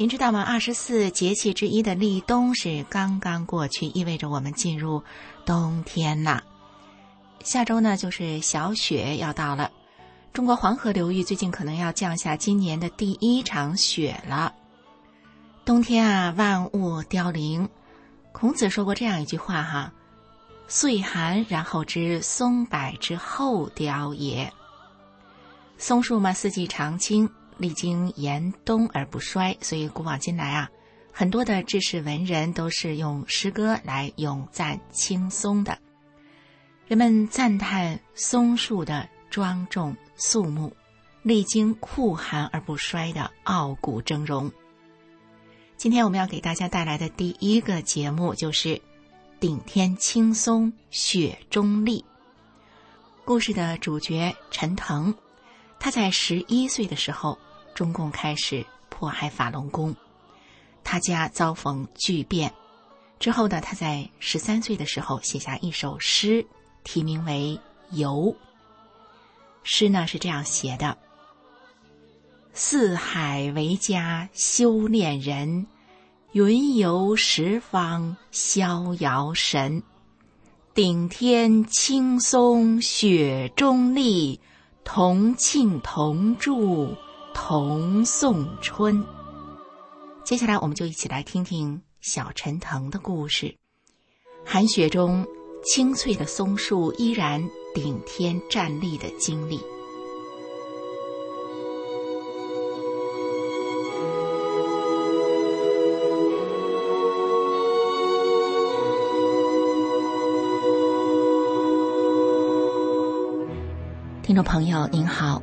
您知道吗？二十四节气之一的立冬是刚刚过去，意味着我们进入冬天啦。下周呢，就是小雪要到了。中国黄河流域最近可能要降下今年的第一场雪了。冬天啊，万物凋零。孔子说过这样一句话哈：“岁寒，然后知松柏之后凋也。”松树嘛，四季常青。历经严冬而不衰，所以古往今来啊，很多的志士文人都是用诗歌来咏赞青松的。人们赞叹松树的庄重肃穆，历经酷寒而不衰的傲骨峥嵘。今天我们要给大家带来的第一个节目就是“顶天青松雪中立”。故事的主角陈腾，他在十一岁的时候。中共开始迫害法轮功，他家遭逢巨变。之后呢，他在十三岁的时候写下一首诗，题名为《游》。诗呢是这样写的：“四海为家修炼人，云游十方逍遥神。顶天青松雪中立，同庆同祝。”同送春。接下来，我们就一起来听听小陈腾的故事。寒雪中，青翠的松树依然顶天站立的经历。听众朋友，您好。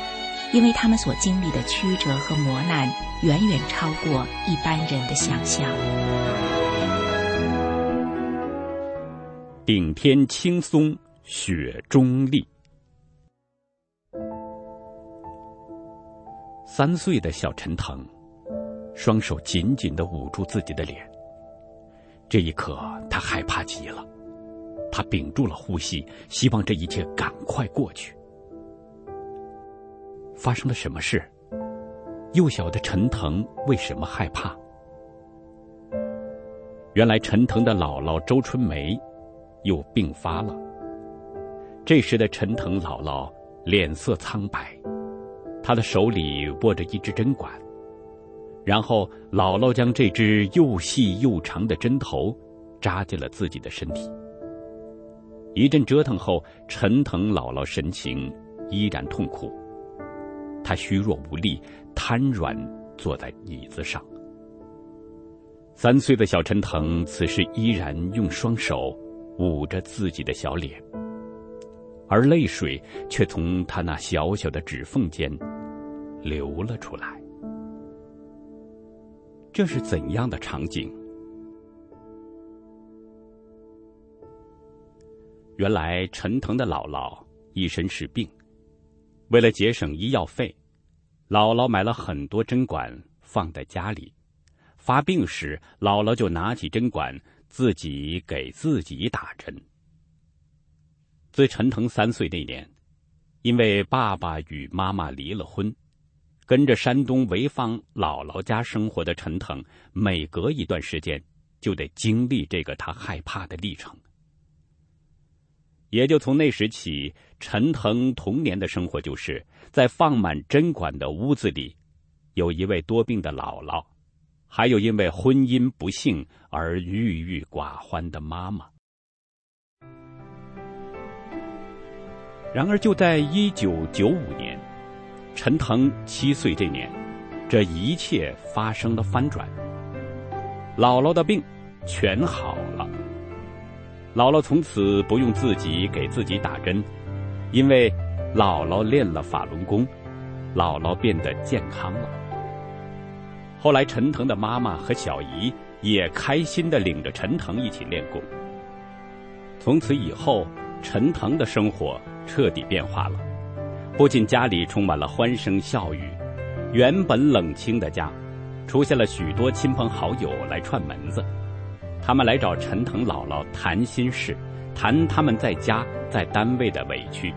因为他们所经历的曲折和磨难。远远超过一般人的想象。顶天青松雪中立。三岁的小陈腾，双手紧紧的捂住自己的脸。这一刻，他害怕极了。他屏住了呼吸，希望这一切赶快过去。发生了什么事？幼小的陈腾为什么害怕？原来陈腾的姥姥周春梅又病发了。这时的陈腾姥姥脸色苍白，她的手里握着一支针管，然后姥姥将这支又细又长的针头扎进了自己的身体。一阵折腾后，陈腾姥姥神情依然痛苦。他虚弱无力，瘫软坐在椅子上。三岁的小陈腾此时依然用双手捂着自己的小脸，而泪水却从他那小小的指缝间流了出来。这是怎样的场景？原来陈腾的姥姥一身是病。为了节省医药费，姥姥买了很多针管放在家里。发病时，姥姥就拿起针管自己给自己打针。自陈腾三岁那年，因为爸爸与妈妈离了婚，跟着山东潍坊姥姥家生活的陈腾，每隔一段时间就得经历这个他害怕的历程。也就从那时起，陈腾童年的生活就是在放满针管的屋子里，有一位多病的姥姥，还有因为婚姻不幸而郁郁寡欢的妈妈。然而，就在一九九五年，陈腾七岁这年，这一切发生了翻转。姥姥的病全好了，姥姥从此不用自己给自己打针，因为姥姥练了法轮功，姥姥变得健康了。后来，陈腾的妈妈和小姨也开心的领着陈腾一起练功。从此以后，陈腾的生活。彻底变化了，不仅家里充满了欢声笑语，原本冷清的家，出现了许多亲朋好友来串门子。他们来找陈腾姥姥谈心事，谈他们在家在单位的委屈。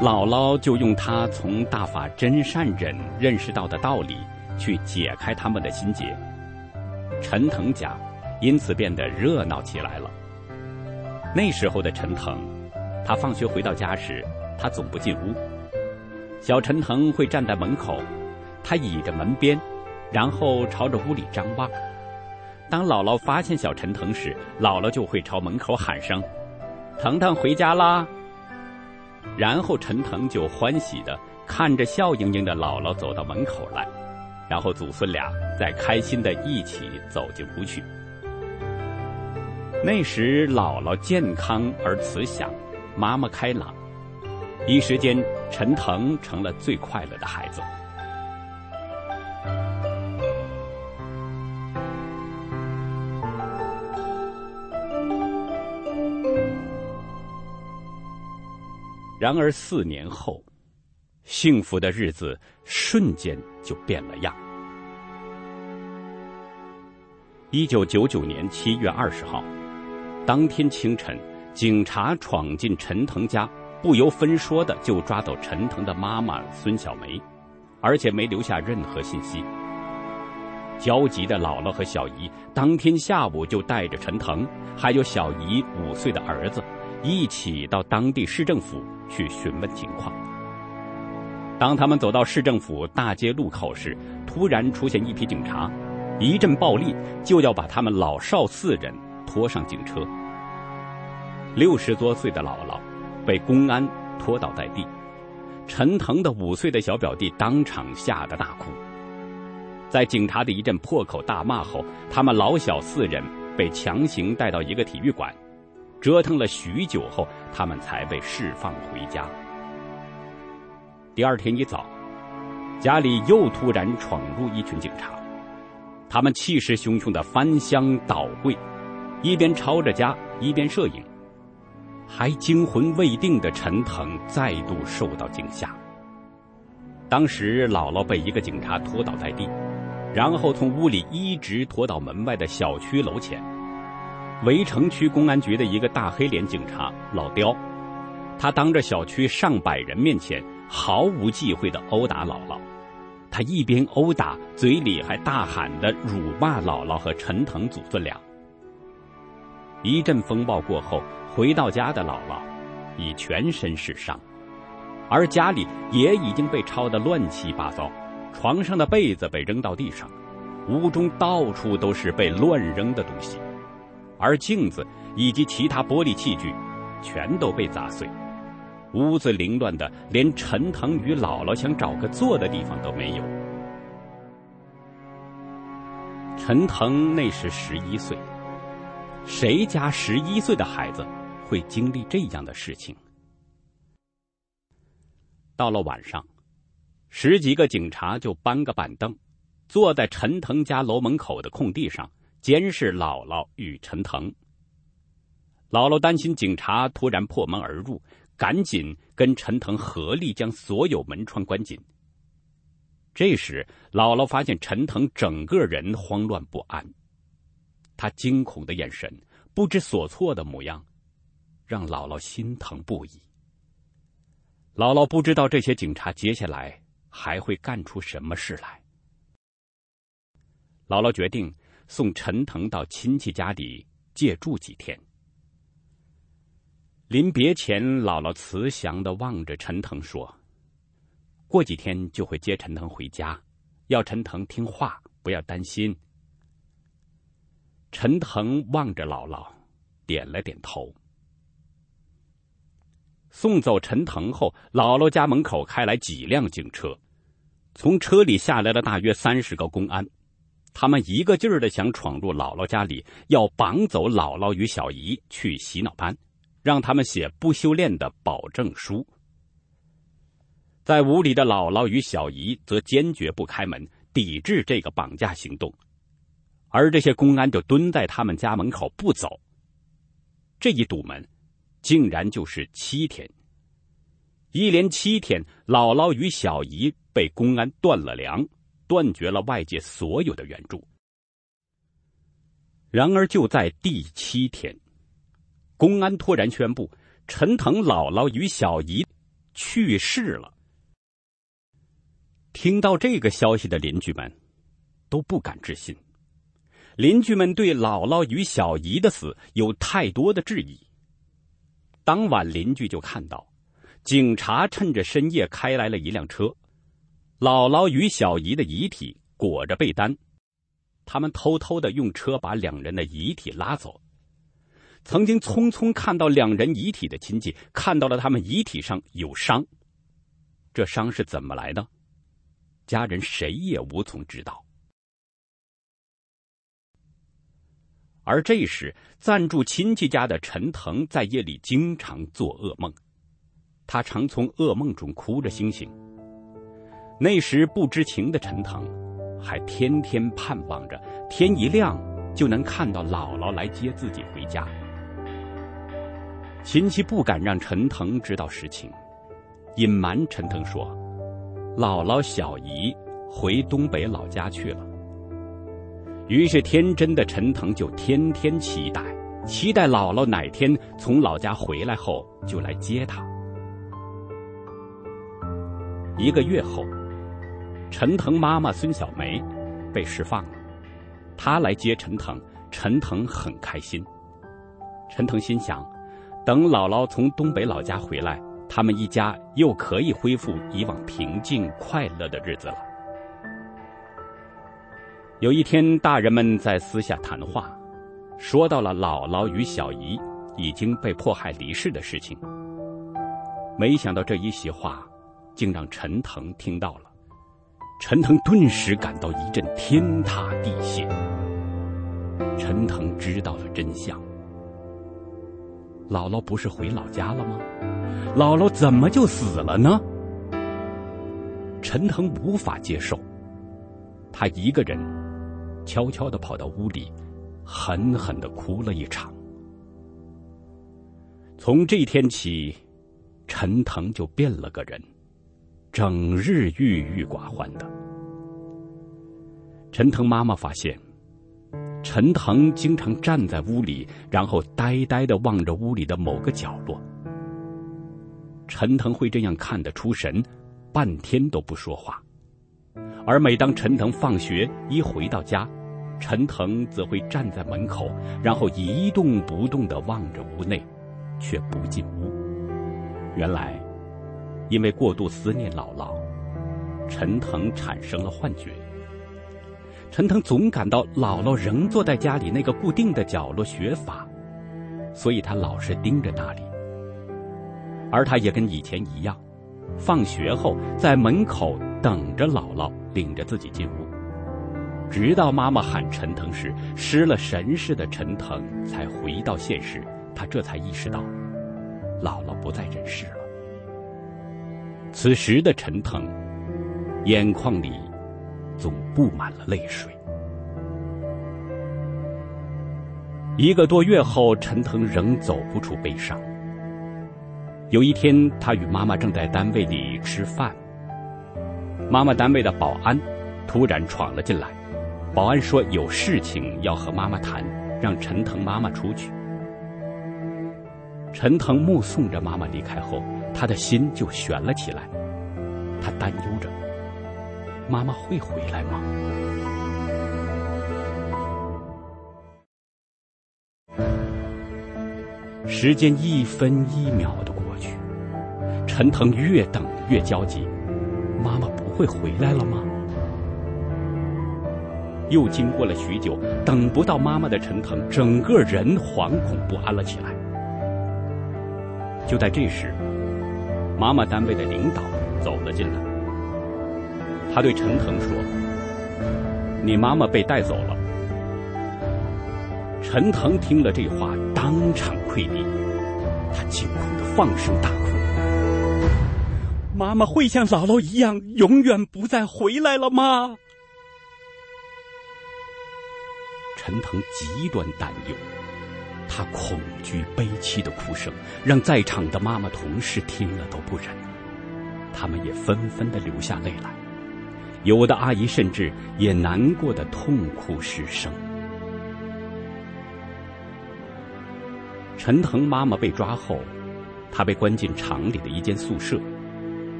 姥姥就用她从大法真善忍认识到的道理，去解开他们的心结。陈腾家因此变得热闹起来了。那时候的陈腾。他放学回到家时，他总不进屋。小陈腾会站在门口，他倚着门边，然后朝着屋里张望。当姥姥发现小陈腾时，姥姥就会朝门口喊声：“腾腾回家啦！”然后陈腾就欢喜的看着笑盈盈的姥姥走到门口来，然后祖孙俩再开心的一起走进屋去。那时姥姥健康而慈祥。妈妈开朗，一时间，陈腾成了最快乐的孩子。然而四年后，幸福的日子瞬间就变了样。一九九九年七月二十号，当天清晨。警察闯进陈腾家，不由分说的就抓走陈腾的妈妈孙小梅，而且没留下任何信息。焦急的姥姥和小姨当天下午就带着陈腾，还有小姨五岁的儿子，一起到当地市政府去询问情况。当他们走到市政府大街路口时，突然出现一批警察，一阵暴力就要把他们老少四人拖上警车。六十多岁的姥姥被公安拖倒在地，陈腾的五岁的小表弟当场吓得大哭。在警察的一阵破口大骂后，他们老小四人被强行带到一个体育馆，折腾了许久后，他们才被释放回家。第二天一早，家里又突然闯入一群警察，他们气势汹汹的翻箱倒柜，一边抄着家，一边摄影。还惊魂未定的陈腾再度受到惊吓。当时，姥姥被一个警察拖倒在地，然后从屋里一直拖到门外的小区楼前。围城区公安局的一个大黑脸警察老刁，他当着小区上百人面前毫无忌讳的殴打姥姥。他一边殴打，嘴里还大喊的辱骂姥姥和陈腾祖孙俩。一阵风暴过后。回到家的姥姥已全身是伤，而家里也已经被抄得乱七八糟，床上的被子被扔到地上，屋中到处都是被乱扔的东西，而镜子以及其他玻璃器具全都被砸碎，屋子凌乱的连陈腾与姥姥想找个坐的地方都没有。陈腾那时十一岁，谁家十一岁的孩子？会经历这样的事情。到了晚上，十几个警察就搬个板凳，坐在陈腾家楼门口的空地上，监视姥姥与陈腾。姥姥担心警察突然破门而入，赶紧跟陈腾合力将所有门窗关紧。这时，姥姥发现陈腾整个人慌乱不安，他惊恐的眼神，不知所措的模样。让姥姥心疼不已。姥姥不知道这些警察接下来还会干出什么事来。姥姥决定送陈腾到亲戚家里借住几天。临别前，姥姥慈祥的望着陈腾说：“过几天就会接陈腾回家，要陈腾听话，不要担心。”陈腾望着姥姥，点了点头。送走陈腾后，姥姥家门口开来几辆警车，从车里下来了大约三十个公安，他们一个劲儿的想闯入姥姥家里，要绑走姥姥与小姨去洗脑班，让他们写不修炼的保证书。在屋里的姥姥与小姨则坚决不开门，抵制这个绑架行动，而这些公安就蹲在他们家门口不走。这一堵门。竟然就是七天，一连七天，姥姥与小姨被公安断了粮，断绝了外界所有的援助。然而就在第七天，公安突然宣布陈腾姥姥与小姨去世了。听到这个消息的邻居们都不敢置信，邻居们对姥姥与小姨的死有太多的质疑。当晚，邻居就看到，警察趁着深夜开来了一辆车，姥姥与小姨的遗体裹着被单，他们偷偷的用车把两人的遗体拉走。曾经匆匆看到两人遗体的亲戚看到了他们遗体上有伤，这伤是怎么来的？家人谁也无从知道。而这时，暂住亲戚家的陈腾在夜里经常做噩梦，他常从噩梦中哭着醒醒。那时不知情的陈腾，还天天盼望着天一亮就能看到姥姥来接自己回家。亲戚不敢让陈腾知道实情，隐瞒陈腾说，姥姥小姨回东北老家去了。于是，天真的陈腾就天天期待，期待姥姥哪天从老家回来后就来接他。一个月后，陈腾妈妈孙小梅被释放了，她来接陈腾，陈腾很开心。陈腾心想，等姥姥从东北老家回来，他们一家又可以恢复以往平静快乐的日子了。有一天，大人们在私下谈话，说到了姥姥与小姨已经被迫害离世的事情。没想到这一席话，竟让陈腾听到了。陈腾顿时感到一阵天塌地陷。陈腾知道了真相：姥姥不是回老家了吗？姥姥怎么就死了呢？陈腾无法接受，他一个人。悄悄的跑到屋里，狠狠的哭了一场。从这天起，陈腾就变了个人，整日郁郁寡欢的。陈腾妈妈发现，陈腾经常站在屋里，然后呆呆的望着屋里的某个角落。陈腾会这样看得出神，半天都不说话。而每当陈腾放学一回到家，陈腾则会站在门口，然后一动不动的望着屋内，却不进屋。原来，因为过度思念姥姥，陈腾产生了幻觉。陈腾总感到姥姥仍坐在家里那个固定的角落学法，所以他老是盯着那里。而他也跟以前一样，放学后在门口等着姥姥。领着自己进屋，直到妈妈喊陈腾时，失了神似的陈腾才回到现实。他这才意识到，姥姥不在人世了。此时的陈腾，眼眶里总布满了泪水。一个多月后，陈腾仍走不出悲伤。有一天，他与妈妈正在单位里吃饭。妈妈单位的保安突然闯了进来，保安说有事情要和妈妈谈，让陈腾妈妈出去。陈腾目送着妈妈离开后，他的心就悬了起来，他担忧着：妈妈会回来吗？时间一分一秒的过去，陈腾越等越焦急，妈妈不。会回来了吗？又经过了许久，等不到妈妈的陈腾，整个人惶恐不安了起来。就在这时，妈妈单位的领导走了进来，他对陈腾说：“你妈妈被带走了。”陈腾听了这话，当场溃堤，他惊恐的放声大哭：“妈妈会像姥姥一样，永远不再回来了吗？”陈腾极端担忧，他恐惧悲戚的哭声让在场的妈妈同事听了都不忍，他们也纷纷的流下泪来，有的阿姨甚至也难过的痛哭失声。陈腾妈妈被抓后，她被关进厂里的一间宿舍。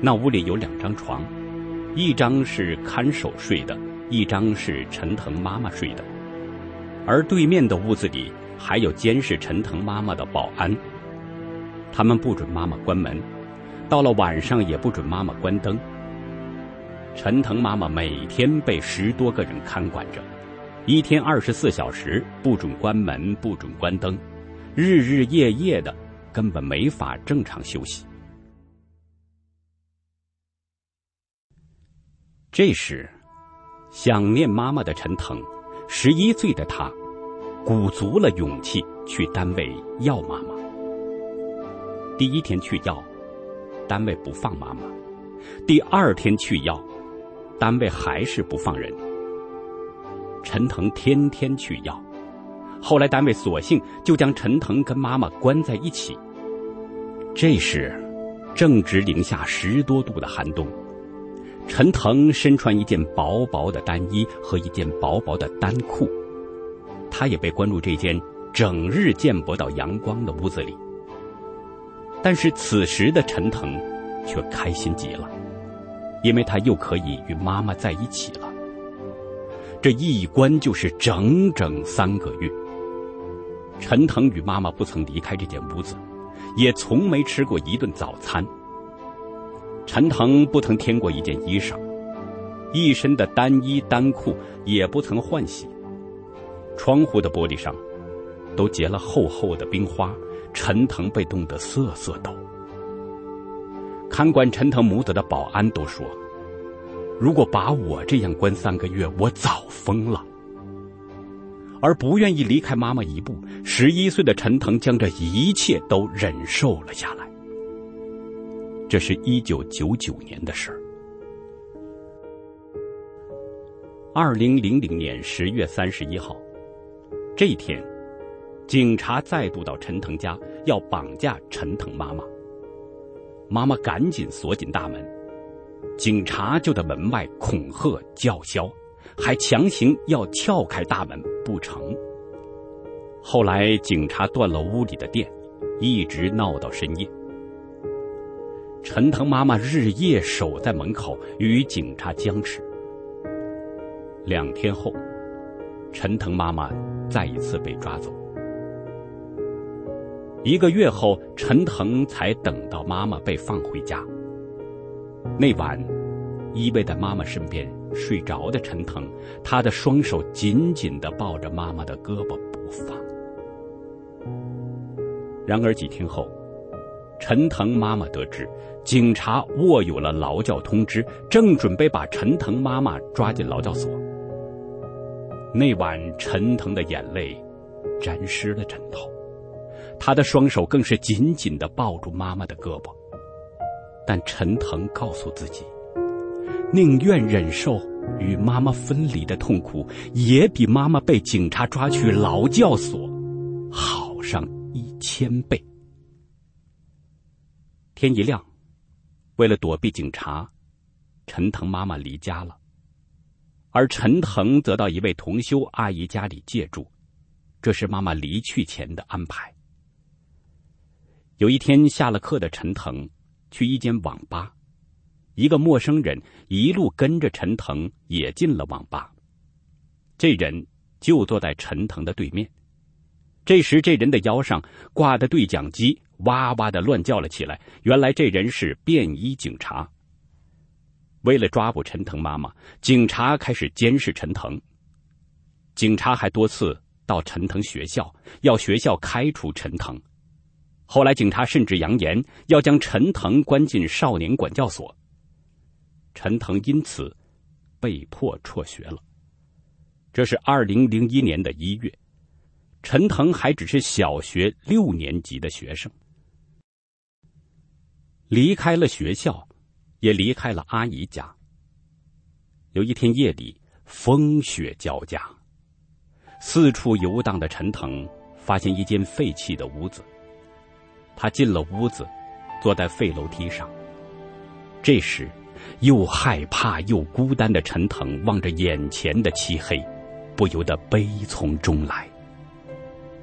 那屋里有两张床，一张是看守睡的，一张是陈腾妈妈睡的。而对面的屋子里还有监视陈腾妈妈的保安。他们不准妈妈关门，到了晚上也不准妈妈关灯。陈腾妈妈每天被十多个人看管着，一天二十四小时不准关门，不准关灯。日日夜夜的，根本没法正常休息。这时，想念妈妈的陈腾，十一岁的他，鼓足了勇气去单位要妈妈。第一天去要，单位不放妈妈；第二天去要，单位还是不放人。陈腾天天去要。后来单位索性就将陈腾跟妈妈关在一起。这时，正值零下十多度的寒冬，陈腾身穿一件薄薄的单衣和一件薄薄的单裤，他也被关入这间整日见不到阳光的屋子里。但是此时的陈腾却开心极了，因为他又可以与妈妈在一起了。这一关就是整整三个月。陈腾与妈妈不曾离开这间屋子，也从没吃过一顿早餐。陈腾不曾添过一件衣裳，一身的单衣单裤也不曾换洗。窗户的玻璃上都结了厚厚的冰花，陈腾被冻得瑟瑟抖。看管陈腾母子的保安都说：“如果把我这样关三个月，我早疯了。”而不愿意离开妈妈一步，十一岁的陈腾将这一切都忍受了下来。这是一九九九年的事儿。二零零零年十月三十一号，这一天，警察再度到陈腾家要绑架陈腾妈妈。妈妈赶紧锁紧大门，警察就在门外恐吓叫嚣。还强行要撬开大门不成。后来警察断了屋里的电，一直闹到深夜。陈腾妈妈日夜守在门口与警察僵持。两天后，陈腾妈妈再一次被抓走。一个月后，陈腾才等到妈妈被放回家。那晚，依偎在妈妈身边。睡着的陈腾，他的双手紧紧的抱着妈妈的胳膊不放。然而几天后，陈腾妈妈得知警察握有了劳教通知，正准备把陈腾妈妈抓进劳教所。那晚，陈腾的眼泪沾湿了枕头，他的双手更是紧紧的抱住妈妈的胳膊。但陈腾告诉自己。宁愿忍受与妈妈分离的痛苦，也比妈妈被警察抓去劳教所好上一千倍。天一亮，为了躲避警察，陈腾妈妈离家了，而陈腾则到一位同修阿姨家里借住，这是妈妈离去前的安排。有一天下了课的陈腾去一间网吧。一个陌生人一路跟着陈腾，也进了网吧。这人就坐在陈腾的对面。这时，这人的腰上挂的对讲机哇哇的乱叫了起来。原来，这人是便衣警察。为了抓捕陈腾妈妈，警察开始监视陈腾。警察还多次到陈腾学校，要学校开除陈腾。后来警察甚至扬言要将陈腾关进少年管教所。陈腾因此被迫辍学了。这是二零零一年的一月，陈腾还只是小学六年级的学生。离开了学校，也离开了阿姨家。有一天夜里，风雪交加，四处游荡的陈腾发现一间废弃的屋子。他进了屋子，坐在废楼梯上。这时，又害怕又孤单的陈腾望着眼前的漆黑，不由得悲从中来。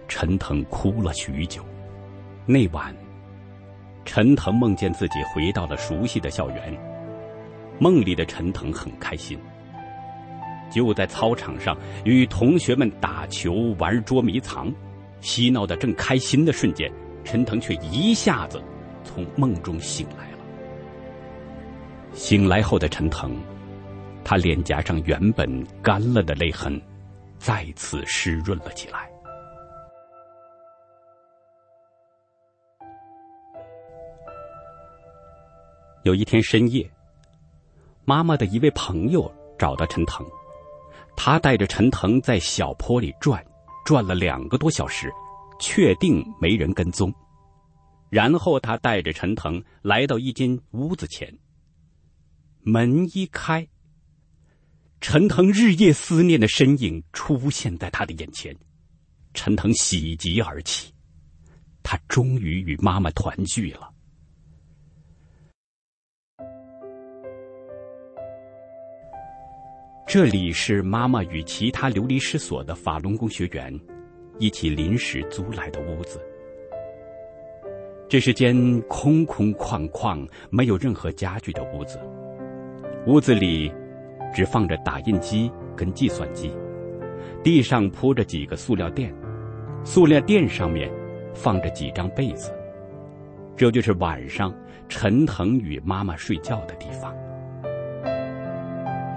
陈腾哭了许久。那晚，陈腾梦见自己回到了熟悉的校园。梦里的陈腾很开心，就在操场上与同学们打球、玩捉迷藏，嬉闹的正开心的瞬间。陈腾却一下子从梦中醒来了。醒来后的陈腾，他脸颊上原本干了的泪痕，再次湿润了起来。有一天深夜，妈妈的一位朋友找到陈腾，他带着陈腾在小坡里转，转了两个多小时。确定没人跟踪，然后他带着陈腾来到一间屋子前。门一开，陈腾日夜思念的身影出现在他的眼前。陈腾喜极而泣，他终于与妈妈团聚了。这里是妈妈与其他流离失所的法轮功学员。一起临时租来的屋子，这是间空空旷旷、没有任何家具的屋子。屋子里只放着打印机跟计算机，地上铺着几个塑料垫，塑料垫上面放着几张被子。这就是晚上陈腾与妈妈睡觉的地方。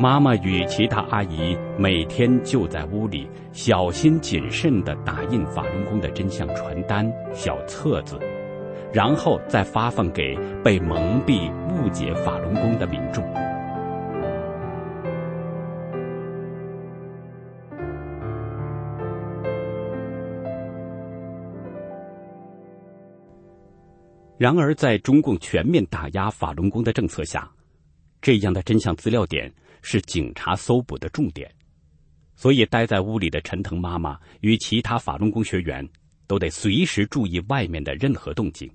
妈妈与其他阿姨每天就在屋里小心谨慎的打印法轮功的真相传单、小册子，然后再发放给被蒙蔽、误解法轮功的民众。然而，在中共全面打压法轮功的政策下，这样的真相资料点。是警察搜捕的重点，所以待在屋里的陈腾妈妈与其他法轮功学员都得随时注意外面的任何动静。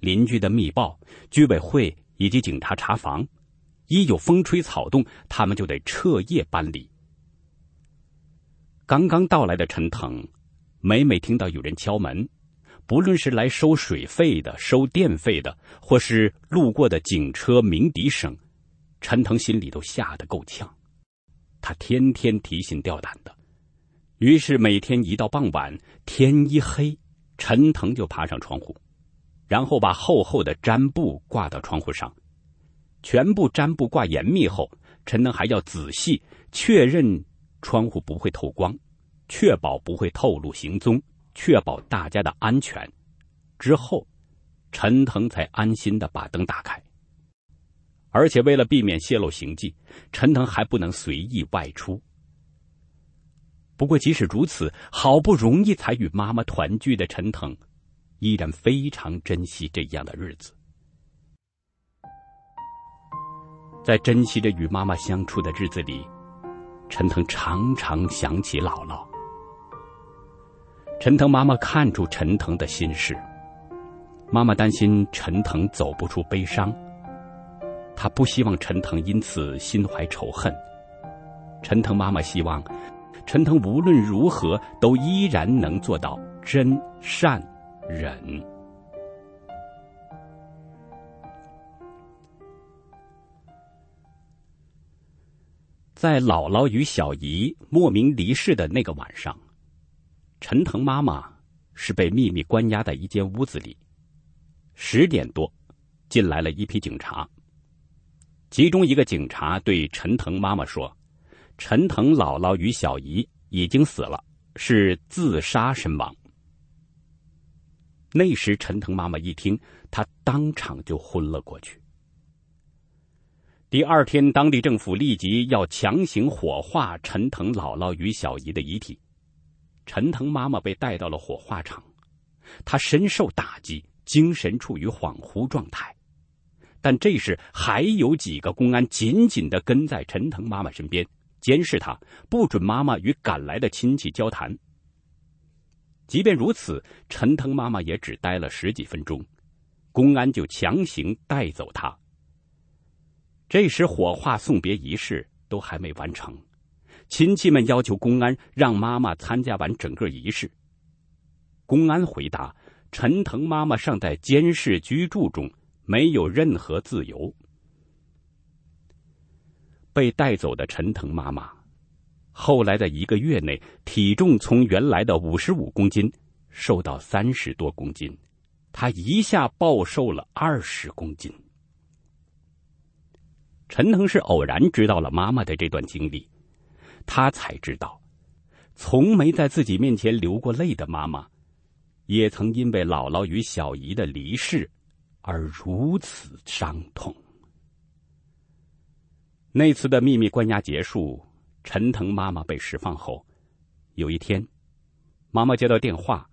邻居的密报、居委会以及警察查房，一有风吹草动，他们就得彻夜搬离。刚刚到来的陈腾，每每听到有人敲门，不论是来收水费的、收电费的，或是路过的警车鸣笛声。陈腾心里都吓得够呛，他天天提心吊胆的，于是每天一到傍晚，天一黑，陈腾就爬上窗户，然后把厚厚的毡布挂到窗户上，全部毡布挂严密后，陈腾还要仔细确认窗户不会透光，确保不会透露行踪，确保大家的安全，之后，陈腾才安心的把灯打开。而且为了避免泄露行迹，陈腾还不能随意外出。不过即使如此，好不容易才与妈妈团聚的陈腾，依然非常珍惜这样的日子。在珍惜着与妈妈相处的日子里，陈腾常常想起姥姥。陈腾妈妈看出陈腾的心事，妈妈担心陈腾走不出悲伤。他不希望陈腾因此心怀仇恨。陈腾妈妈希望，陈腾无论如何都依然能做到真善忍。在姥姥与小姨莫名离世的那个晚上，陈腾妈妈是被秘密关押在一间屋子里。十点多，进来了一批警察。其中一个警察对陈腾妈妈说：“陈腾姥姥与小姨已经死了，是自杀身亡。”那时陈腾妈妈一听，她当场就昏了过去。第二天，当地政府立即要强行火化陈腾姥姥与小姨的遗体。陈腾妈妈被带到了火化场，她深受打击，精神处于恍惚状态。但这时还有几个公安紧紧的跟在陈腾妈妈身边，监视她，不准妈妈与赶来的亲戚交谈。即便如此，陈腾妈妈也只待了十几分钟，公安就强行带走她。这时，火化送别仪式都还没完成，亲戚们要求公安让妈妈参加完整个仪式。公安回答：“陈腾妈妈尚在监视居住中，没有任何自由。”被带走的陈腾妈妈，后来的一个月内，体重从原来的五十五公斤瘦到三十多公斤，她一下暴瘦了二十公斤。陈腾是偶然知道了妈妈的这段经历，他才知道，从没在自己面前流过泪的妈妈，也曾因为姥姥与小姨的离世而如此伤痛。那次的秘密关押结束，陈腾妈妈被释放后，有一天，妈妈接到电话，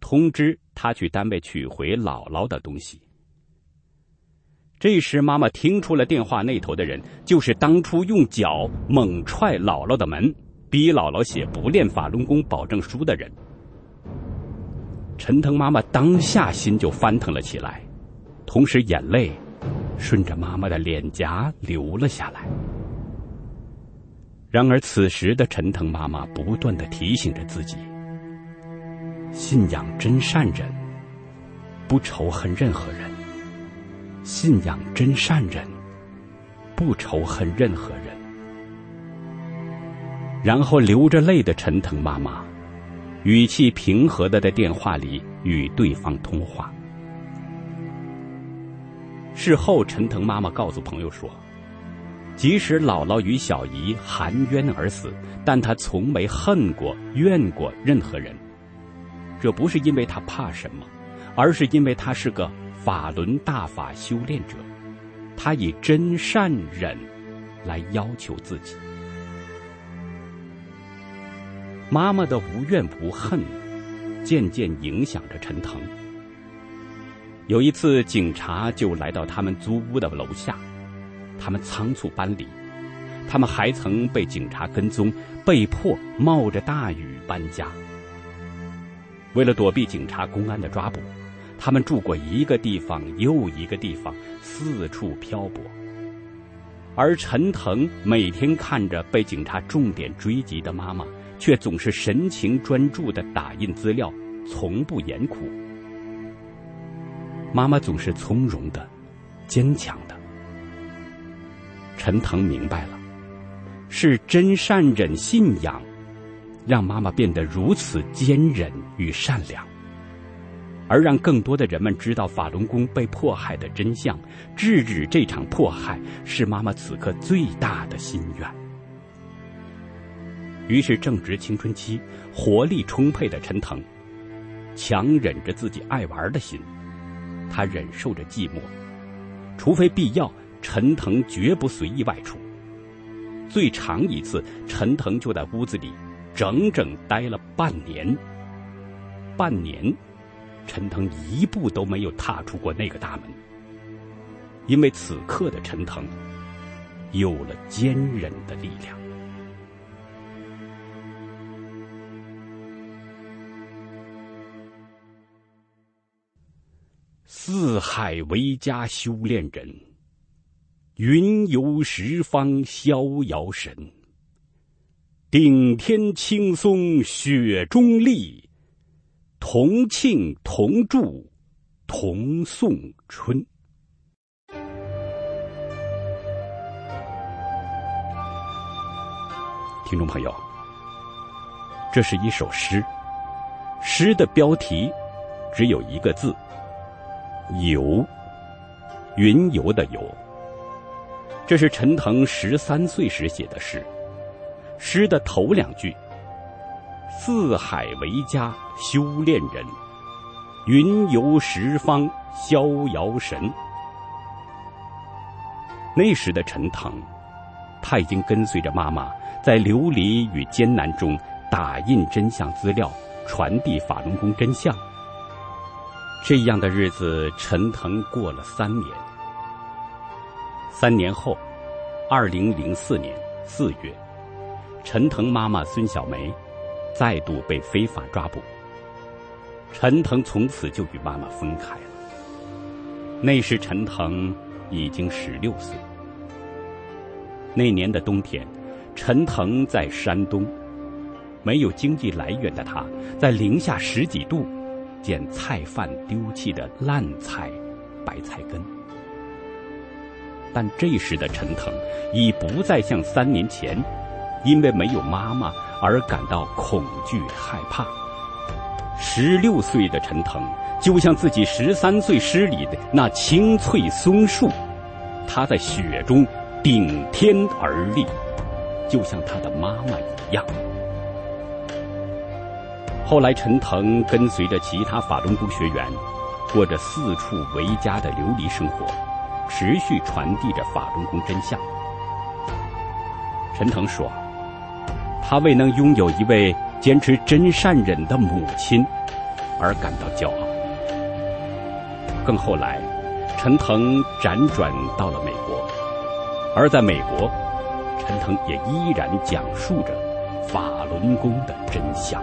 通知她去单位取回姥姥的东西。这时，妈妈听出了电话那头的人就是当初用脚猛踹姥姥的门，逼姥姥写不练法轮功保证书的人。陈腾妈妈当下心就翻腾了起来，同时眼泪顺着妈妈的脸颊流了下来。然而，此时的陈腾妈妈不断的提醒着自己：信仰真善人，不仇恨任何人。信仰真善人，不仇恨任何人。然后流着泪的陈腾妈妈，语气平和的在电话里与对方通话。事后，陈腾妈妈告诉朋友说：“即使姥姥与小姨含冤而死，但她从没恨过、怨过任何人。这不是因为她怕什么，而是因为她是个。”法轮大法修炼者，她以真善忍来要求自己。妈妈的无怨无恨，渐渐影响着陈腾。有一次，警察就来到他们租屋的楼下，他们仓促搬离，他们还曾被警察跟踪，被迫冒着大雨搬家。为了躲避警察、公安的抓捕。他们住过一个地方又一个地方，四处漂泊。而陈腾每天看着被警察重点追击的妈妈，却总是神情专注的打印资料，从不言苦。妈妈总是从容的、坚强的。陈腾明白了，是真善忍信仰，让妈妈变得如此坚忍与善良。而让更多的人们知道法轮功被迫害的真相，制止这场迫害，是妈妈此刻最大的心愿。于是，正值青春期、活力充沛的陈腾，强忍着自己爱玩的心，他忍受着寂寞，除非必要，陈腾绝不随意外出。最长一次，陈腾就在屋子里整整待了半年。半年。陈腾一步都没有踏出过那个大门，因为此刻的陈腾有了坚韧的力量。四海为家修炼人，云游十方逍遥神。顶天青松雪中立。同庆同祝同送春。听众朋友，这是一首诗，诗的标题只有一个字“游”，云游的游。这是陈腾十三岁时写的诗，诗的头两句。四海为家修炼人，云游十方，逍遥神。那时的陈腾，他已经跟随着妈妈，在流离与艰难中打印真相资料，传递法轮功真相。这样的日子，陈腾过了三年。三年后，二零零四年四月，陈腾妈妈孙小梅再度被非法抓捕。陈腾从此就与妈妈分开了。那时陈腾已经十六岁。那年的冬天，陈腾在山东，没有经济来源的他，在零下十几度捡菜贩丢弃的烂菜、白菜根。但这时的陈腾已不再像三年前，因为没有妈妈而感到恐惧害怕。十六岁的陈腾就像自己十三岁诗里的那青翠松树，他在雪中顶天而立，就像他的妈妈一样。后来，陈腾跟随着其他法轮功学员，过着四处为家的流离生活。持续传递着法轮功真相。陈腾说：“他为能拥有一位坚持真善忍的母亲而感到骄傲。”更后来，陈腾辗转到了美国，而在美国，陈腾也依然讲述着法轮功的真相。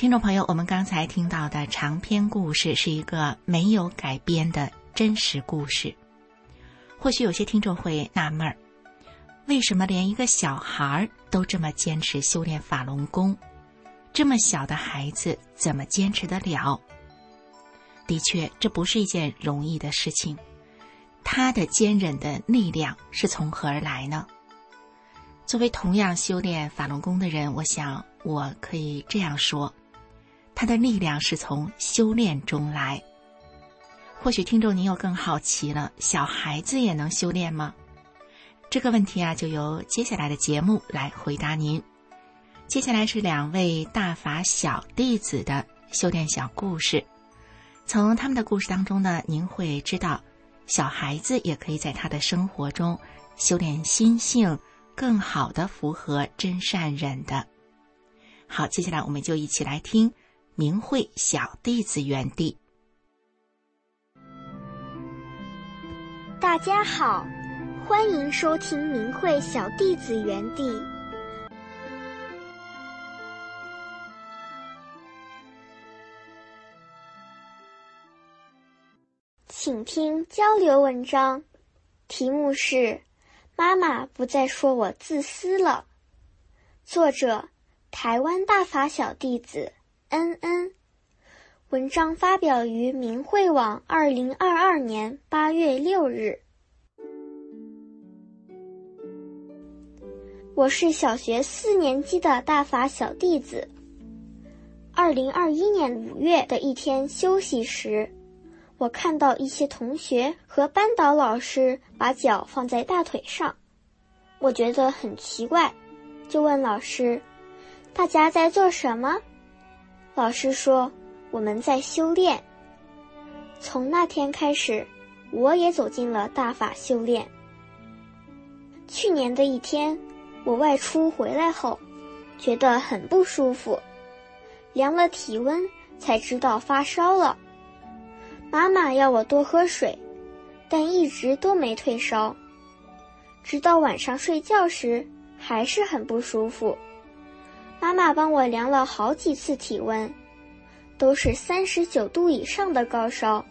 听众朋友，我们刚才听到的长篇故事是一个没有改编的真实故事。或许有些听众会纳闷儿，为什么连一个小孩儿都这么坚持修炼法轮功？这么小的孩子怎么坚持得了？的确，这不是一件容易的事情。他的坚韧的力量是从何而来呢？作为同样修炼法轮功的人，我想我可以这样说。他的力量是从修炼中来。或许听众您又更好奇了：小孩子也能修炼吗？这个问题啊，就由接下来的节目来回答您。接下来是两位大法小弟子的修炼小故事。从他们的故事当中呢，您会知道，小孩子也可以在他的生活中修炼心性，更好的符合真善忍的。好，接下来我们就一起来听。明慧小弟子园地，大家好，欢迎收听明慧小弟子园地，请听交流文章，题目是《妈妈不再说我自私了》，作者台湾大法小弟子。恩恩，文章发表于明慧网，二零二二年八月六日。我是小学四年级的大法小弟子，二零二一年五月的一天休息时，我看到一些同学和班导老师把脚放在大腿上，我觉得很奇怪，就问老师：“大家在做什么？”老师说：“我们在修炼。”从那天开始，我也走进了大法修炼。去年的一天，我外出回来后，觉得很不舒服，量了体温才知道发烧了。妈妈要我多喝水，但一直都没退烧。直到晚上睡觉时，还是很不舒服。妈妈帮我量了好几次体温，都是三十九度以上的高烧，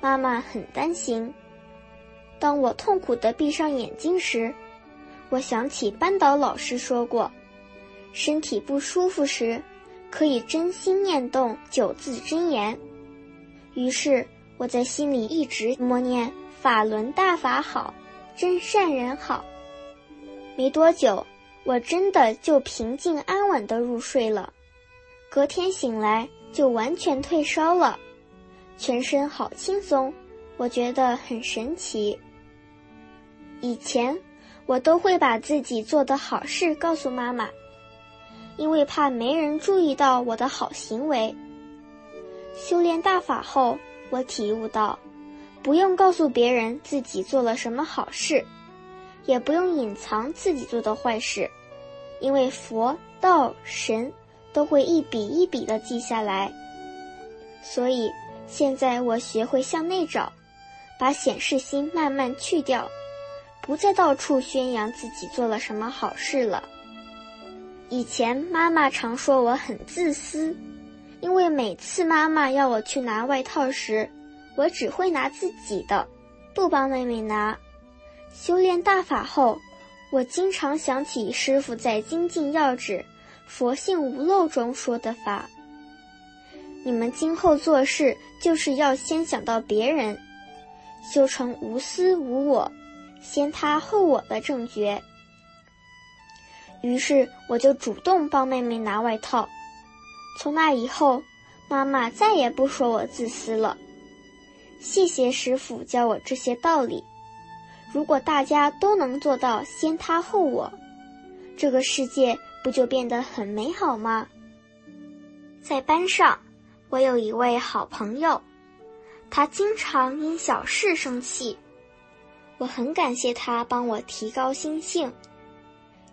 妈妈很担心。当我痛苦地闭上眼睛时，我想起班导老师说过，身体不舒服时，可以真心念动九字真言。于是我在心里一直默念“法轮大法好，真善人好”。没多久，我真的就平静安稳地入睡了。隔天醒来就完全退烧了，全身好轻松，我觉得很神奇。以前。我都会把自己做的好事告诉妈妈，因为怕没人注意到我的好行为。修炼大法后，我体悟到，不用告诉别人自己做了什么好事，也不用隐藏自己做的坏事，因为佛道神都会一笔一笔的记下来。所以现在我学会向内找，把显示心慢慢去掉。不再到处宣扬自己做了什么好事了。以前妈妈常说我很自私，因为每次妈妈要我去拿外套时，我只会拿自己的，不帮妹妹拿。修炼大法后，我经常想起师傅在《精进要旨》《佛性无漏》中说的法：你们今后做事就是要先想到别人，修成无私无我。先他后我的正觉，于是我就主动帮妹妹拿外套。从那以后，妈妈再也不说我自私了。谢谢师傅教我这些道理。如果大家都能做到先他后我，这个世界不就变得很美好吗？在班上，我有一位好朋友，他经常因小事生气。我很感谢他帮我提高心性。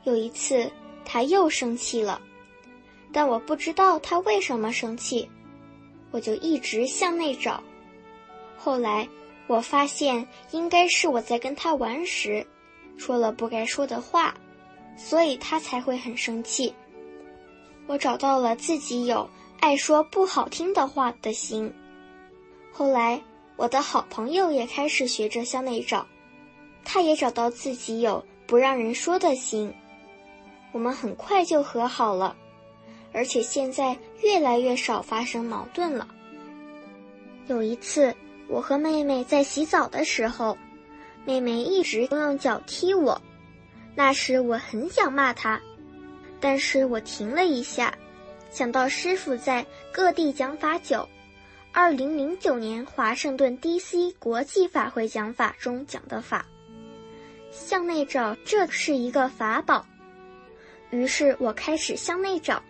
有一次，他又生气了，但我不知道他为什么生气，我就一直向内找。后来，我发现应该是我在跟他玩时，说了不该说的话，所以他才会很生气。我找到了自己有爱说不好听的话的心。后来，我的好朋友也开始学着向内找。他也找到自己有不让人说的心，我们很快就和好了，而且现在越来越少发生矛盾了。有一次，我和妹妹在洗澡的时候，妹妹一直都用脚踢我，那时我很想骂她，但是我停了一下，想到师傅在各地讲法九，二零零九年华盛顿 D.C. 国际法会讲法中讲的法。向内找，这是一个法宝。于是我开始向内找，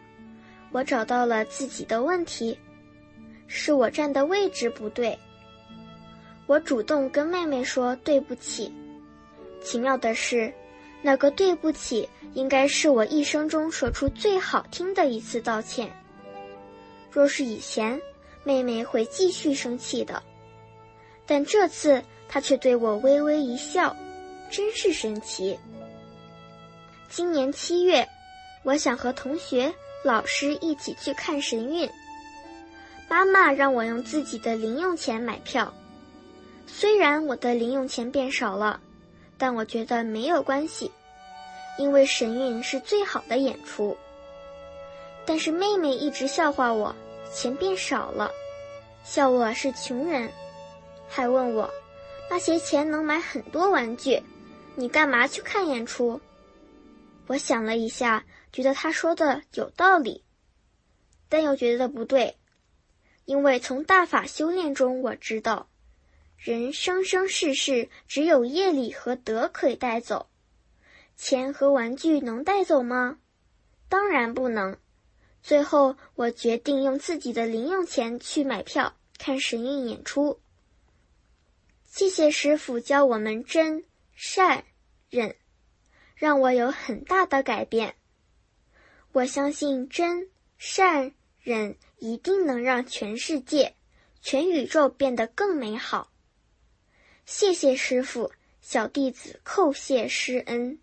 我找到了自己的问题，是我站的位置不对。我主动跟妹妹说对不起。奇妙的是，那个对不起应该是我一生中说出最好听的一次道歉。若是以前，妹妹会继续生气的，但这次她却对我微微一笑。真是神奇！今年七月，我想和同学、老师一起去看神韵。妈妈让我用自己的零用钱买票，虽然我的零用钱变少了，但我觉得没有关系，因为神韵是最好的演出。但是妹妹一直笑话我钱变少了，笑我是穷人，还问我那些钱能买很多玩具。你干嘛去看演出？我想了一下，觉得他说的有道理。但又觉得不对，因为从大法修炼中我知道，人生生世世只有业力和德可以带走，钱和玩具能带走吗？当然不能。最后，我决定用自己的零用钱去买票看神韵演出。谢谢师傅教我们真善忍，让我有很大的改变。我相信真善忍一定能让全世界、全宇宙变得更美好。谢谢师傅，小弟子叩谢师恩。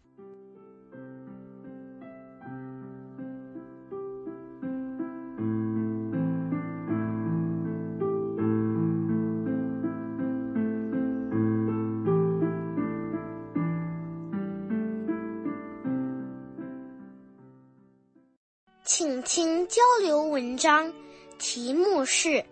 请听交流文章，题目是《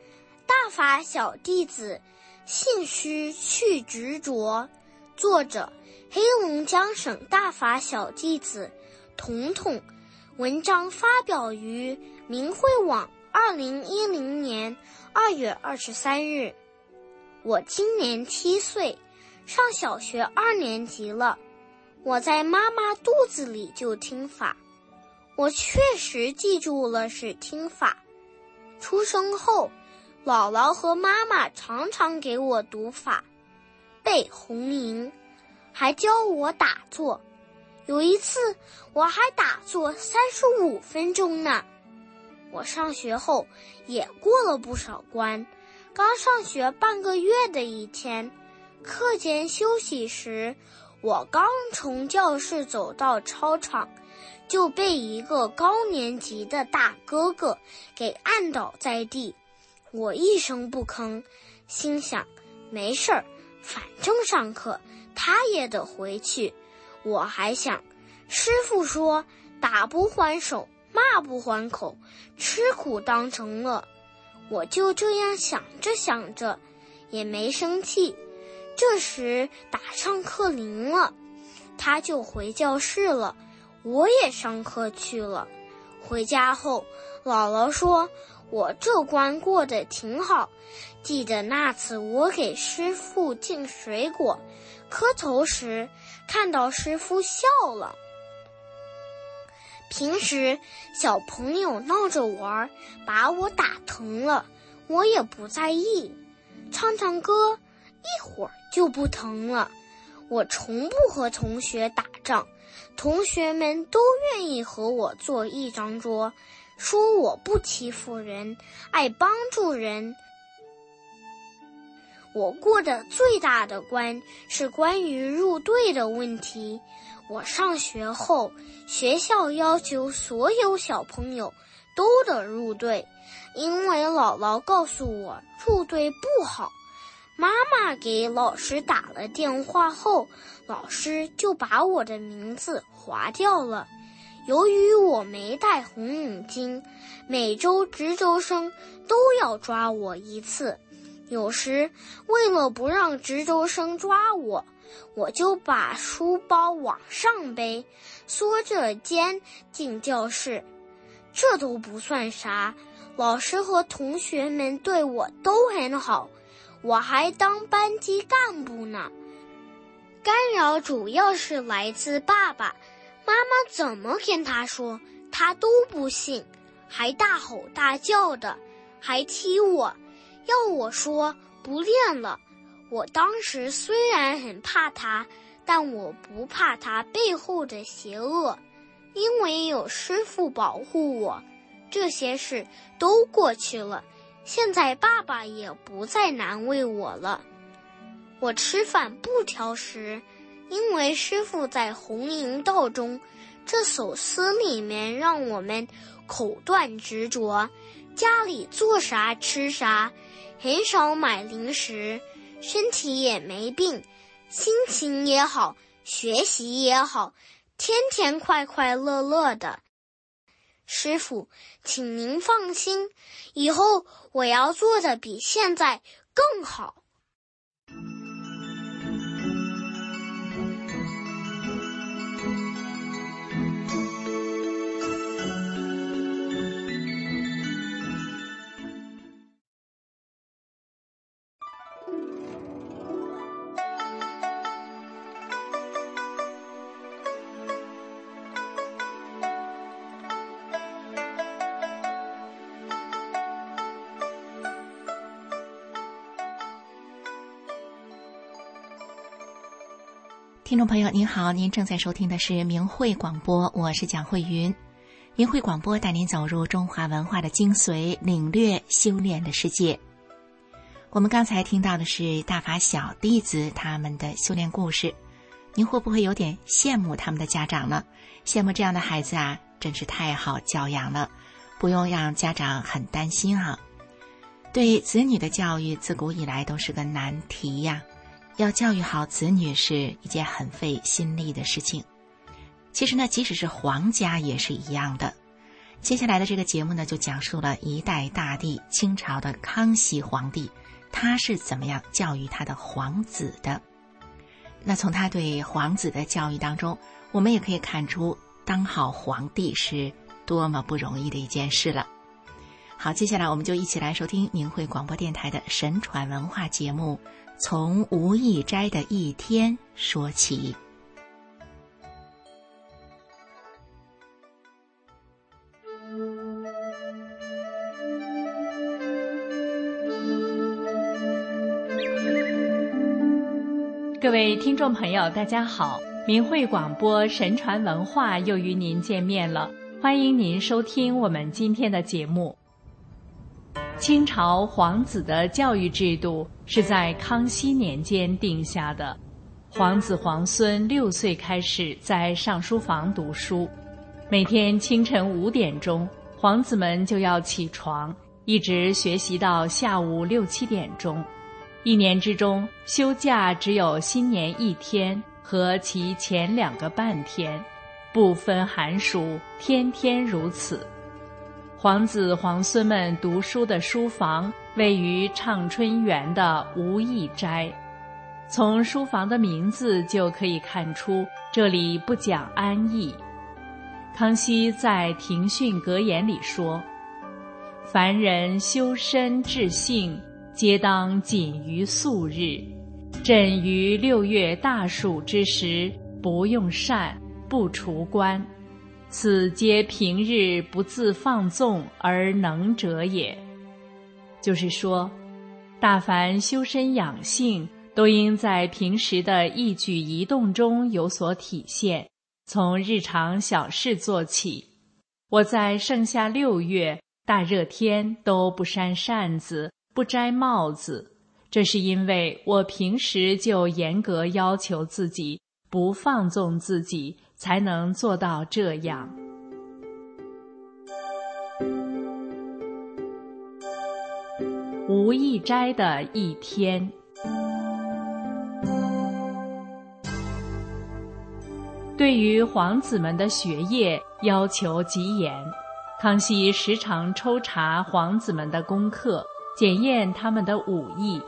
大法小弟子信虚去执着》，作者黑龙江省大法小弟子彤彤。文章发表于明慧网，二零一零年二月二十三日。我今年七岁，上小学二年级了。我在妈妈肚子里就听法。我确实记住了是听法。出生后，姥姥和妈妈常常给我读法，背红吟，还教我打坐。有一次，我还打坐三十五分钟呢。我上学后也过了不少关。刚上学半个月的一天，课间休息时，我刚从教室走到操场。就被一个高年级的大哥哥给按倒在地，我一声不吭，心想没事儿，反正上课他也得回去。我还想，师傅说打不还手，骂不还口，吃苦当成乐。我就这样想着想着，也没生气。这时打上课铃了，他就回教室了。我也上课去了，回家后，姥姥说我这关过得挺好。记得那次我给师傅敬水果、磕头时，看到师傅笑了。平时小朋友闹着玩，把我打疼了，我也不在意，唱唱歌，一会儿就不疼了。我从不和同学打仗。同学们都愿意和我坐一张桌，说我不欺负人，爱帮助人。我过的最大的关是关于入队的问题。我上学后，学校要求所有小朋友都得入队，因为姥姥告诉我入队不好。妈妈给老师打了电话后。老师就把我的名字划掉了。由于我没戴红领巾，每周值周生都要抓我一次。有时为了不让值周生抓我，我就把书包往上背，缩着肩进教室。这都不算啥，老师和同学们对我都很好，我还当班级干部呢。干扰主要是来自爸爸妈妈，怎么跟他说，他都不信，还大吼大叫的，还踢我，要我说不练了。我当时虽然很怕他，但我不怕他背后的邪恶，因为有师傅保护我。这些事都过去了，现在爸爸也不再难为我了。我吃饭不挑食，因为师傅在《红营道》中这首诗里面让我们口断执着，家里做啥吃啥，很少买零食，身体也没病，心情也好，学习也好，天天快快乐乐的。师傅，请您放心，以后我要做的比现在更好。众朋友您好，您正在收听的是明慧广播，我是蒋慧云。明慧广播带您走入中华文化的精髓，领略修炼的世界。我们刚才听到的是大法小弟子他们的修炼故事，您会不会有点羡慕他们的家长呢？羡慕这样的孩子啊，真是太好教养了，不用让家长很担心啊。对子女的教育，自古以来都是个难题呀。要教育好子女是一件很费心力的事情。其实呢，即使是皇家也是一样的。接下来的这个节目呢，就讲述了一代大帝清朝的康熙皇帝，他是怎么样教育他的皇子的。那从他对皇子的教育当中，我们也可以看出，当好皇帝是多么不容易的一件事了。好，接下来我们就一起来收听明慧广播电台的神传文化节目。从无意斋的一天说起。各位听众朋友，大家好！明慧广播神传文化又与您见面了，欢迎您收听我们今天的节目。清朝皇子的教育制度是在康熙年间定下的。皇子皇孙六岁开始在上书房读书，每天清晨五点钟，皇子们就要起床，一直学习到下午六七点钟。一年之中，休假只有新年一天和其前两个半天，不分寒暑，天天如此。皇子皇孙们读书的书房位于畅春园的无义斋，从书房的名字就可以看出这里不讲安逸。康熙在庭训格言里说：“凡人修身治性，皆当谨于素日。朕于六月大暑之时，不用膳，不除官。”此皆平日不自放纵而能者也。就是说，大凡修身养性，都应在平时的一举一动中有所体现，从日常小事做起。我在盛夏六月大热天都不扇扇子，不摘帽子，这是因为我平时就严格要求自己，不放纵自己。才能做到这样。无意斋的一天，对于皇子们的学业要求极严，康熙时常抽查皇子们的功课，检验他们的武艺。《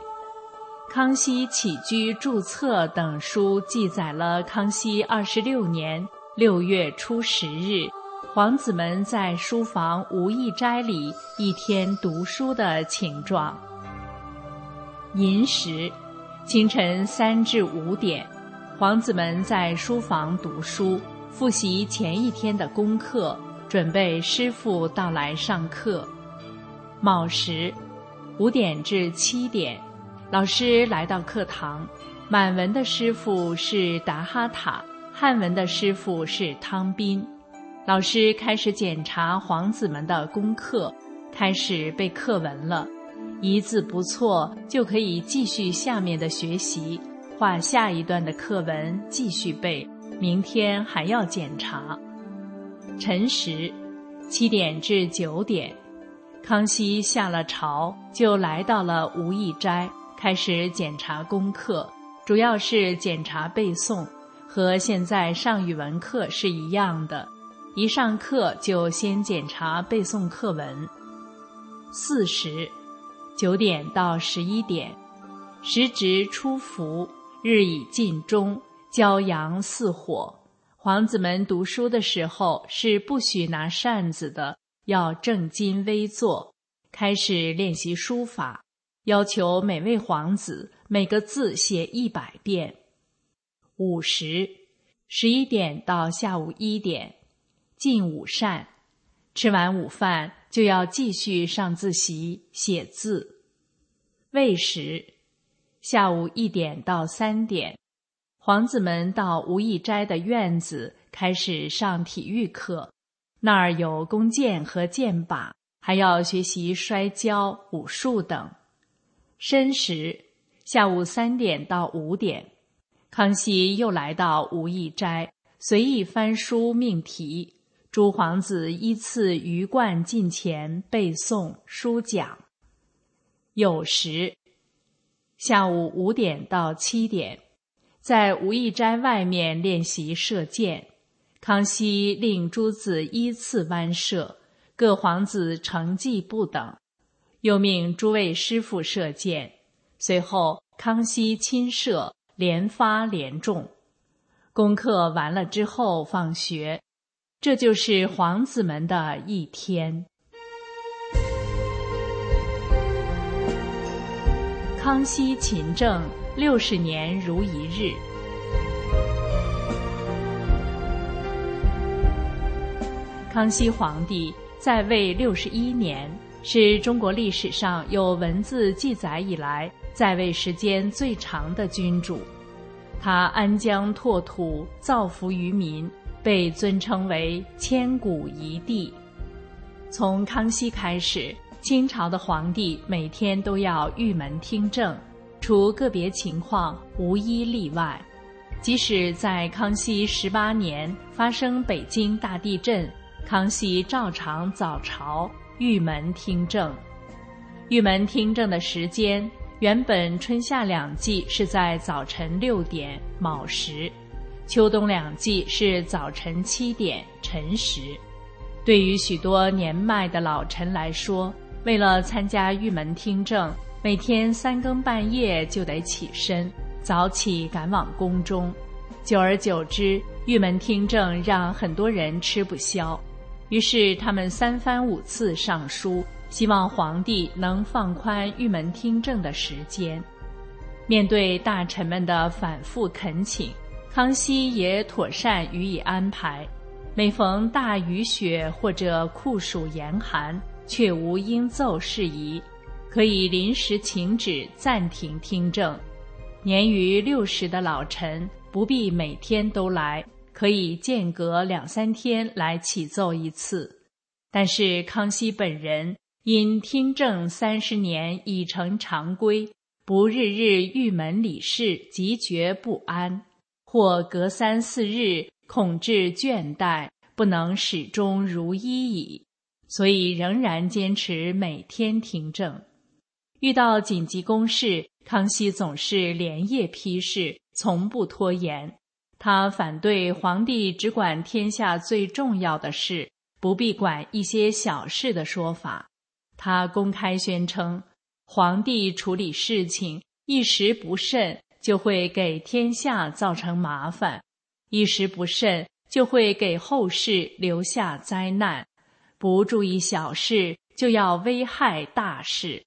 康熙起居注册》等书记载了康熙二十六年六月初十日，皇子们在书房无意斋里一天读书的情状。寅时，清晨三至五点，皇子们在书房读书，复习前一天的功课，准备师傅到来上课。卯时，五点至七点。老师来到课堂，满文的师傅是达哈塔，汉文的师傅是汤斌。老师开始检查皇子们的功课，开始背课文了，一字不错就可以继续下面的学习，画下一段的课文继续背，明天还要检查。辰时，七点至九点，康熙下了朝，就来到了无义斋。开始检查功课，主要是检查背诵，和现在上语文课是一样的。一上课就先检查背诵课文。四时，九点到十一点，时值初伏，日已尽中，骄阳似火。皇子们读书的时候是不许拿扇子的，要正襟危坐，开始练习书法。要求每位皇子每个字写一百遍。午时，十一点到下午一点，进午膳，吃完午饭就要继续上自习写字。未时，下午一点到三点，皇子们到吴义斋的院子开始上体育课，那儿有弓箭和箭靶，还要学习摔跤、武术等。申时，下午三点到五点，康熙又来到吴义斋，随意翻书命题。诸皇子依次鱼贯近前背诵书讲。酉时，下午五点到七点，在吴义斋外面练习射箭。康熙令诸子依次弯射，各皇子成绩不等，又命诸位师傅射箭。随后，康熙亲射，连发连中。功课完了之后，放学。这就是皇子们的一天。康熙勤政六十年如一日。康熙皇帝在位六十一年，是中国历史上有文字记载以来在位时间最长的君主。他安疆拓土，造福于民。被尊称为千古一帝。从康熙开始，清朝的皇帝每天都要御门听政，除个别情况，无一例外。即使在康熙十八年发生北京大地震，康熙照常早朝玉门听政。玉门听政的时间，原本春夏两季是在早晨六点卯时。秋冬两季是早晨七点辰时，对于许多年迈的老臣来说，为了参加玉门听政，每天三更半夜就得起身，早起赶往宫中。久而久之，玉门听政让很多人吃不消，于是他们三番五次上书，希望皇帝能放宽玉门听政的时间。面对大臣们的反复恳请。康熙也妥善予以安排，每逢大雨雪或者酷暑严寒，却无应奏事宜，可以临时请旨暂停听政。年逾六十的老臣不必每天都来，可以间隔两三天来启奏一次。但是康熙本人因听政三十年已成常规，不日日御门理事，即觉不安。或隔三四日，恐致倦怠，不能始终如一矣。所以仍然坚持每天听政。遇到紧急公事，康熙总是连夜批示，从不拖延。他反对皇帝只管天下最重要的事，不必管一些小事的说法。他公开宣称，皇帝处理事情一时不慎。就会给天下造成麻烦，一时不慎就会给后世留下灾难。不注意小事，就要危害大事。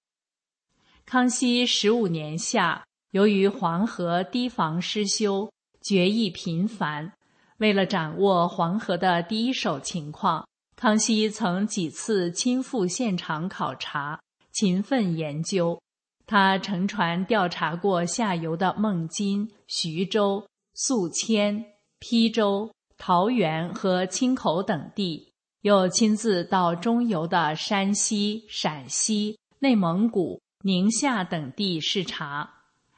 康熙十五年夏，由于黄河堤防失修，决议频繁。为了掌握黄河的第一手情况，康熙曾几次亲赴现场考察，勤奋研究。他乘船调查过下游的孟津、徐州、宿迁、邳州、桃园和青口等地，又亲自到中游的山西、陕西、内蒙古、宁夏等地视察，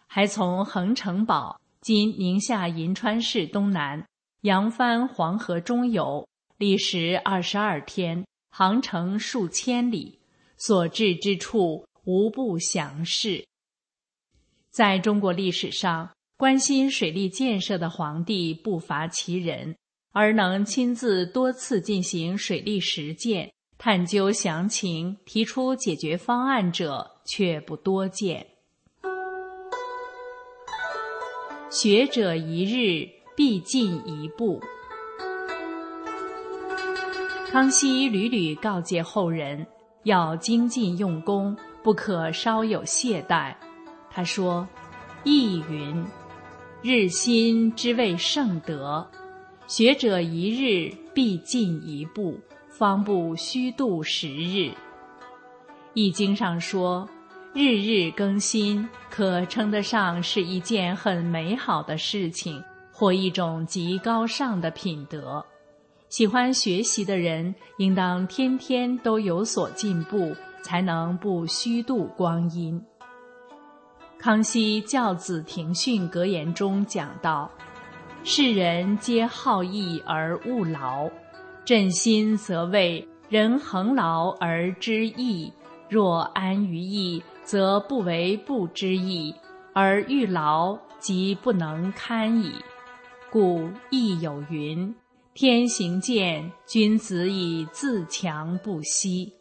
还从横城堡（今宁夏银川市东南）扬帆黄河中游，历时二十二天，航程数千里，所至之处。无不详事。在中国历史上，关心水利建设的皇帝不乏其人，而能亲自多次进行水利实践、探究详情、提出解决方案者却不多见。学者一日必进一步。康熙屡屡告诫后人要精进用功。不可稍有懈怠。他说：“意云，日新之谓圣德，学者一日必进一步，方不虚度十日。”《易经》上说：“日日更新，可称得上是一件很美好的事情，或一种极高尚的品德。喜欢学习的人，应当天天都有所进步，才能不虚度光阴。康熙教子庭训格言中讲到：“世人皆好逸而务劳，朕心则为人恒劳而知义。若安于逸，则不为不知义，而欲劳即不能堪矣。故亦有云：天行健，君子以自强不息。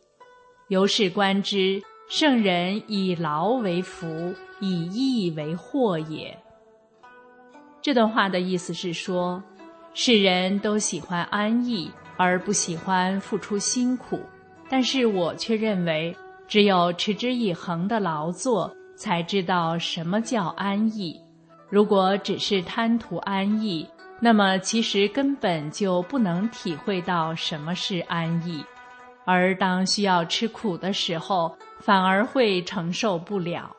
由是观之，圣人以劳为福。”以义为祸也。这段话的意思是说，世人都喜欢安逸，而不喜欢付出辛苦。但是我却认为，只有持之以恒的劳作，才知道什么叫安逸。如果只是贪图安逸，那么其实根本就不能体会到什么是安逸。而当需要吃苦的时候，反而会承受不了。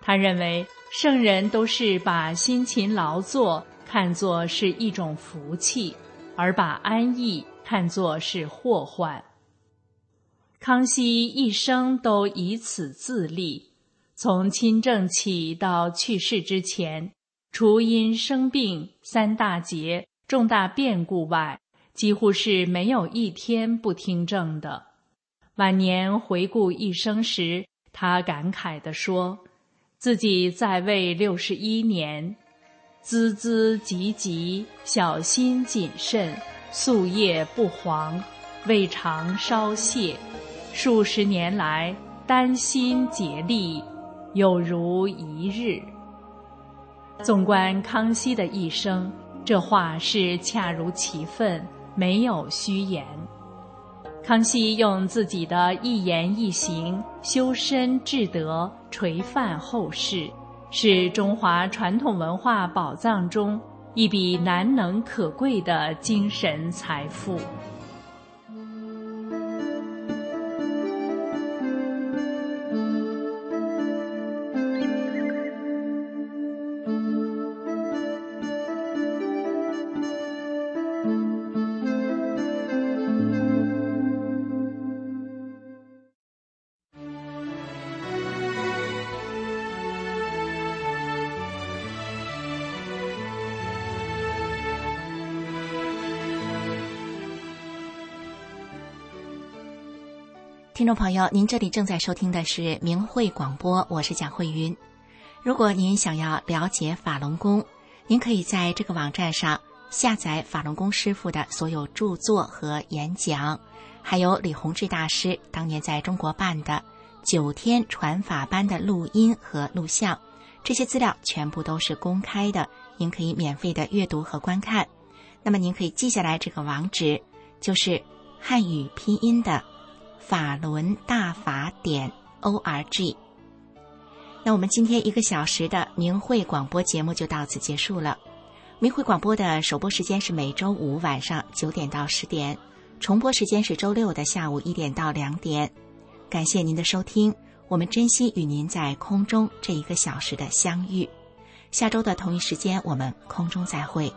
他认为圣人都是把辛勤劳作看作是一种福气，而把安逸看作是祸患。康熙一生都以此自立，从亲政起到去世之前，除因生病、三大劫、重大变故外，几乎是没有一天不听政的。晚年回顾一生时，他感慨地说。自己在位六十一年，孜孜汲汲，小心谨慎，夙夜不惶，未尝稍懈。数十年来，丹心竭力，有如一日。纵观康熙的一生，这话是恰如其分，没有虚言。康熙用自己的一言一行修身治德，垂范后世，是中华传统文化宝藏中一笔难能可贵的精神财富。听众朋友，您这里正在收听的是明慧广播，我是蒋慧云。如果您想要了解法轮功，您可以在这个网站上下载法轮功师傅的所有著作和演讲，还有李洪志大师当年在中国办的九天传法班的录音和录像，这些资料全部都是公开的，您可以免费的阅读和观看。那么您可以记下来这个网址，就是汉语拼音的。法轮大法点 o r g。那我们今天一个小时的明慧广播节目就到此结束了。明慧广播的首播时间是每周五晚上九点到十点，重播时间是周六的下午一点到两点。感谢您的收听，我们珍惜与您在空中这一个小时的相遇。下周的同一时间，我们空中再会。